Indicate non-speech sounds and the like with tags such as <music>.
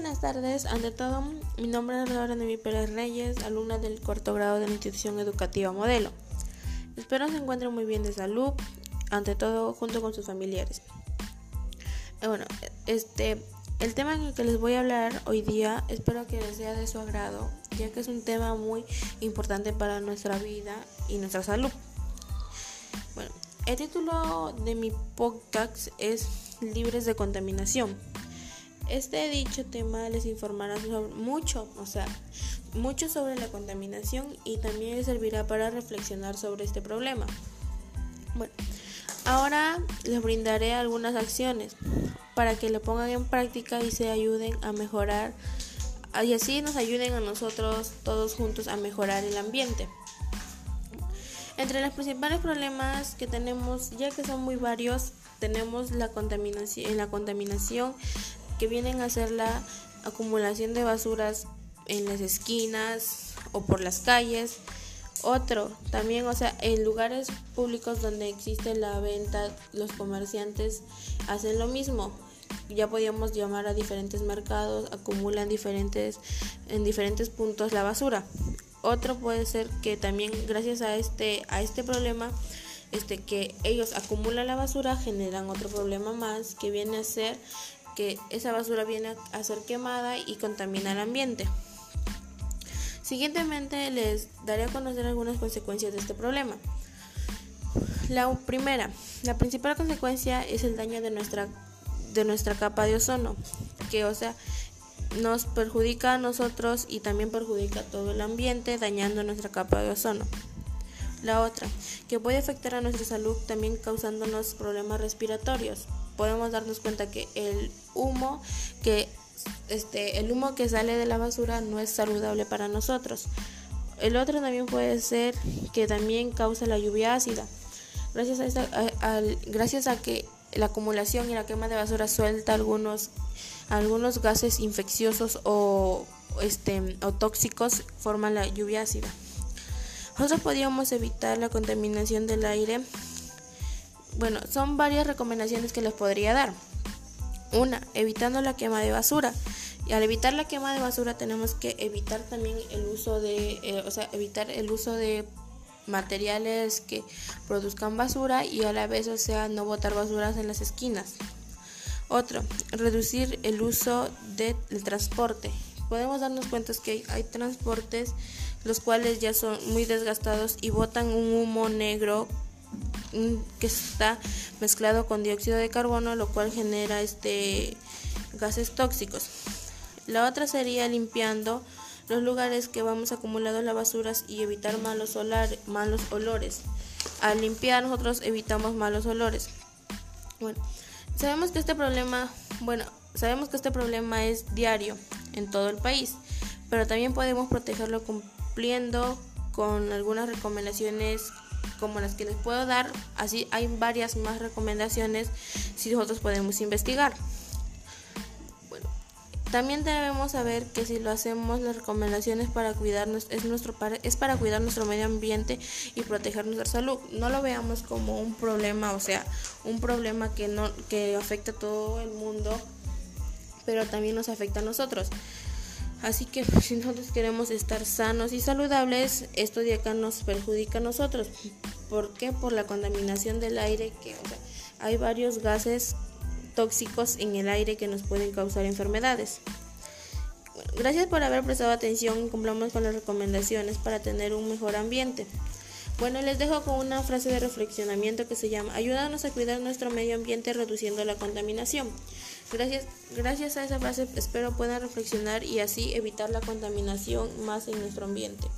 buenas tardes. Ante todo, mi nombre es Laura Nemi Pérez Reyes, alumna del cuarto grado de la institución educativa Modelo. Espero se encuentren muy bien de salud, ante todo junto con sus familiares. Eh, bueno, este, el tema en el que les voy a hablar hoy día espero que les sea de su agrado, ya que es un tema muy importante para nuestra vida y nuestra salud. Bueno, el título de mi podcast es Libres de contaminación. Este dicho tema les informará mucho, o sea, mucho sobre la contaminación y también les servirá para reflexionar sobre este problema. Bueno, ahora les brindaré algunas acciones para que lo pongan en práctica y se ayuden a mejorar y así nos ayuden a nosotros todos juntos a mejorar el ambiente. Entre los principales problemas que tenemos, ya que son muy varios, tenemos la contaminación, la contaminación que vienen a ser la acumulación de basuras en las esquinas o por las calles. Otro, también, o sea, en lugares públicos donde existe la venta, los comerciantes hacen lo mismo. Ya podíamos llamar a diferentes mercados, acumulan diferentes, en diferentes puntos la basura. Otro puede ser que también gracias a este, a este problema, este, que ellos acumulan la basura, generan otro problema más que viene a ser que esa basura viene a ser quemada y contamina el ambiente. Siguientemente les daré a conocer algunas consecuencias de este problema. La primera, la principal consecuencia es el daño de nuestra, de nuestra capa de ozono, que o sea, nos perjudica a nosotros y también perjudica a todo el ambiente, dañando nuestra capa de ozono. La otra, que puede afectar a nuestra salud también causándonos problemas respiratorios. Podemos darnos cuenta que el humo que este el humo que sale de la basura no es saludable para nosotros. El otro también puede ser que también causa la lluvia ácida. Gracias a, gracias a que la acumulación y la quema de basura suelta algunos algunos gases infecciosos o este o tóxicos forman la lluvia ácida. Nosotros podríamos evitar la contaminación del aire. Bueno, son varias recomendaciones que les podría dar. Una, evitando la quema de basura. Y al evitar la quema de basura tenemos que evitar también el uso de, eh, o sea, evitar el uso de materiales que produzcan basura y a la vez, o sea, no botar basuras en las esquinas. Otro, reducir el uso del transporte. Podemos darnos cuenta que hay transportes los cuales ya son muy desgastados y botan un humo negro que está mezclado con dióxido de carbono, lo cual genera este gases tóxicos. La otra sería limpiando los lugares que vamos acumulando las basuras y evitar malos, malos olores. Al limpiar nosotros evitamos malos olores. Bueno, sabemos que este problema, bueno, sabemos que este problema es diario en todo el país, pero también podemos protegerlo con cumpliendo con algunas recomendaciones como las que les puedo dar. Así hay varias más recomendaciones si nosotros podemos investigar. Bueno, también debemos saber que si lo hacemos las recomendaciones para cuidarnos es nuestro es para cuidar nuestro medio ambiente y proteger nuestra salud. No lo veamos como un problema, o sea, un problema que no que afecta a todo el mundo, pero también nos afecta a nosotros. Así que <laughs> si nosotros queremos estar sanos y saludables, esto de acá nos perjudica a nosotros. ¿Por qué? Por la contaminación del aire, que hay varios gases tóxicos en el aire que nos pueden causar enfermedades. gracias por haber prestado atención y cumplamos con las recomendaciones para tener un mejor ambiente. Bueno, les dejo con una frase de reflexionamiento que se llama Ayúdanos a cuidar nuestro medio ambiente reduciendo la contaminación. Gracias, gracias a esa frase espero puedan reflexionar y así evitar la contaminación más en nuestro ambiente.